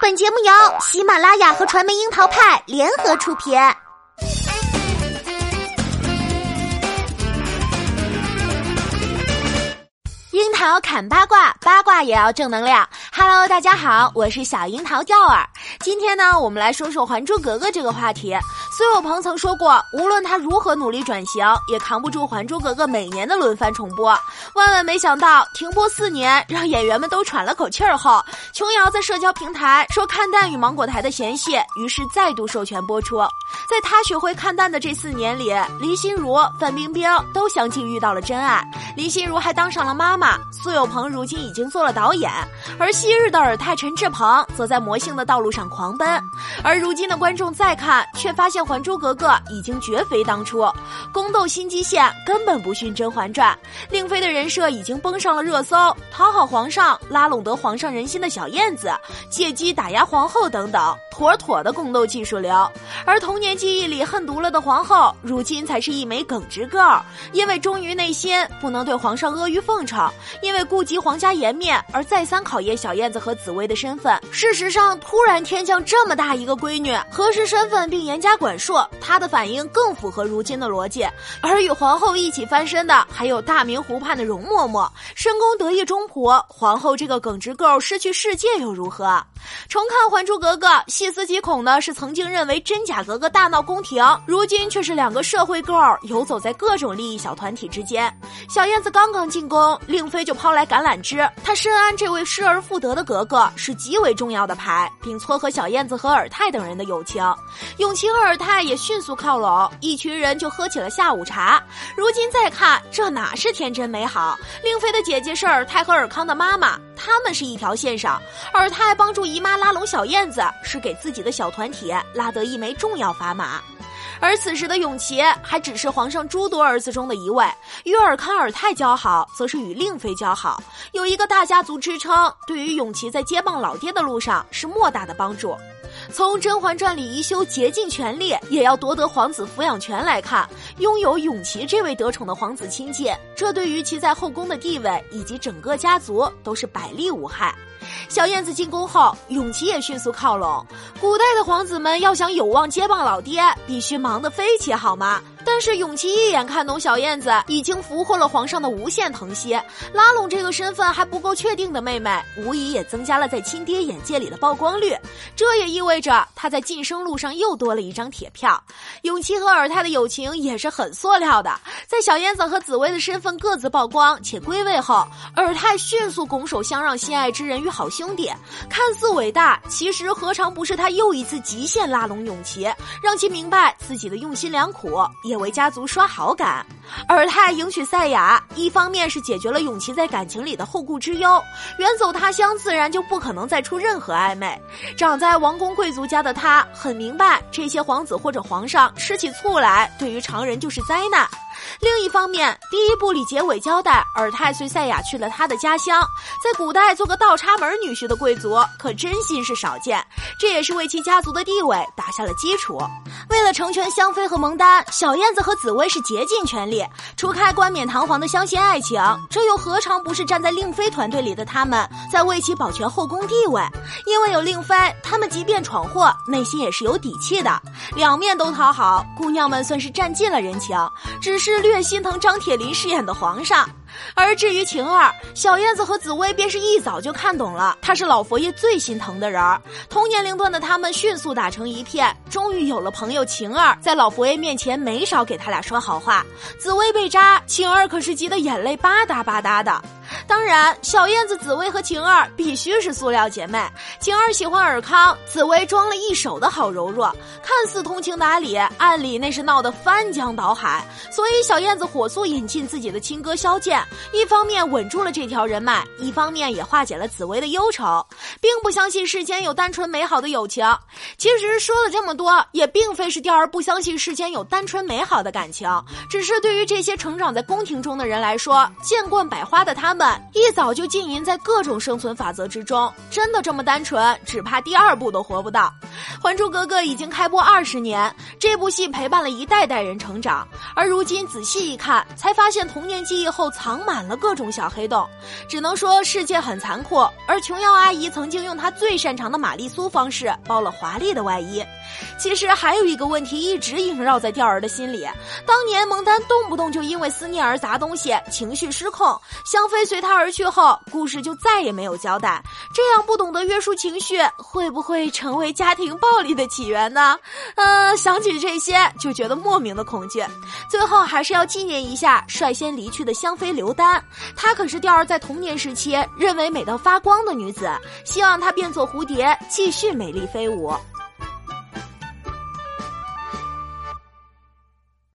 本节目由喜马拉雅和传媒樱桃派联合出品。桃砍八卦，八卦也要正能量。Hello，大家好，我是小樱桃钓儿。今天呢，我们来说说《还珠格格》这个话题。苏有朋曾说过，无论他如何努力转型，也扛不住《还珠格格》每年的轮番重播。万万没想到，停播四年，让演员们都喘了口气儿后，琼瑶在社交平台说看淡与芒果台的嫌隙，于是再度授权播出。在他学会看淡的这四年里，林心如、范冰冰都相继遇到了真爱。林心如还当上了妈妈，苏有朋如今已经做了导演，而昔日的尔泰陈志朋则在魔性的道路上狂奔。而如今的观众再看，却发现《还珠格格》已经绝非当初，宫斗新基线根本不逊《甄嬛传》，令妃的人设已经崩上了热搜，讨好皇上、拉拢得皇上人心的小燕子，借机打压皇后等等，妥妥的宫斗技术流。而童年记忆里恨毒了的皇后，如今才是一枚耿直 girl，因为忠于内心，不能对皇上阿谀奉承，因为顾及皇家颜面而再三考验小燕子和紫薇的身份。事实上，突然天降这么大一个闺女，核实身份并严加管束，她的反应更符合如今的逻辑。而与皇后一起翻身的，还有大明湖畔的容嬷嬷，深宫得意中仆，皇后这个耿直 girl 失去世界又如何？重看《还珠格格》，细思极恐的是，曾经认为真假格格大闹宫廷，如今却是两个社会 girl 游走在各种利益小团体之间。小燕子刚刚进宫，令妃就抛来橄榄枝，她深谙这位失而复得的格格是极为重要的牌，并撮合小燕子和尔泰等人的友情。永琪和尔泰也迅速靠拢，一群人就喝起了下午茶。如今再看，这哪是天真美好？令妃的姐姐是尔泰和尔康的妈妈，他们是一条线上。尔泰帮助姨妈拉拢小燕子，是给自己的小团体拉得一枚重要砝码。而此时的永琪还只是皇上诸多儿子中的一位，与尔康、尔泰交好，则是与令妃交好，有一个大家族支撑，对于永琪在接棒老爹的路上是莫大的帮助。从《甄嬛传》里宜修竭尽全力也要夺得皇子抚养权来看，拥有永琪这位得宠的皇子亲近，这对于其在后宫的地位以及整个家族都是百利无害。小燕子进宫后，永琪也迅速靠拢。古代的皇子们要想有望接棒老爹，必须忙得飞起，好吗？但是永琪一眼看懂小燕子已经俘获了皇上的无限疼惜，拉拢这个身份还不够确定的妹妹，无疑也增加了在亲爹眼界里的曝光率。这也意味着他在晋升路上又多了一张铁票。永琪和尔泰的友情也是很塑料的，在小燕子和紫薇的身份各自曝光且归位后，尔泰迅速拱手相让心爱之人与好兄弟，看似伟大，其实何尝不是他又一次极限拉拢永琪，让其明白自己的用心良苦也。为家族刷好感，尔泰迎娶赛亚，一方面是解决了永琪在感情里的后顾之忧，远走他乡自然就不可能再出任何暧昧。长在王公贵族家的他，很明白这些皇子或者皇上吃起醋来，对于常人就是灾难。另一方面，第一部里结尾交代，尔泰随赛亚去了他的家乡。在古代，做个倒插门女婿的贵族，可真心是少见。这也是为其家族的地位打下了基础。为了成全香妃和蒙丹，小燕子和紫薇是竭尽全力，除开冠冕堂皇的相信爱情，这又何尝不是站在令妃团队里的他们，在为其保全后宫地位？因为有令妃，他们即便闯祸，内心也是有底气的。两面都讨好，姑娘们算是占尽了人情。只是略心疼张铁林饰演的皇上。而至于晴儿，小燕子和紫薇便是一早就看懂了，她是老佛爷最心疼的人儿。同年龄段的他们迅速打成一片，终于有了朋友晴儿，在老佛爷面前没少给他俩说好话。紫薇被扎，晴儿可是急得眼泪吧嗒吧嗒的。当然，小燕子、紫薇和晴儿必须是塑料姐妹。晴儿喜欢尔康，紫薇装了一手的好柔弱，看似通情达理，暗里那是闹得翻江倒海。所以小燕子火速引进自己的亲哥萧剑，一方面稳住了这条人脉，一方面也化解了紫薇的忧愁，并不相信世间有单纯美好的友情。其实说了这么多，也并非是钓儿不相信世间有单纯美好的感情，只是对于这些成长在宫廷中的人来说，见惯百花的他们。一早就浸淫在各种生存法则之中，真的这么单纯？只怕第二部都活不到。还珠格格》已经开播二十年，这部戏陪伴了一代代人成长。而如今仔细一看，才发现童年记忆后藏满了各种小黑洞。只能说世界很残酷，而琼瑶阿姨曾经用她最擅长的玛丽苏方式包了华丽的外衣。其实还有一个问题一直萦绕在钓儿的心里：当年蒙丹动不动就因为思念而砸东西，情绪失控，香妃随他而去后，故事就再也没有交代。这样不懂得约束情绪，会不会成为家庭暴力的起源呢？嗯，想起这些就觉得莫名的恐惧。最后还是要纪念一下率先离去的香妃刘丹，她可是钓儿在童年时期认为美到发光的女子，希望她变作蝴蝶，继续美丽飞舞。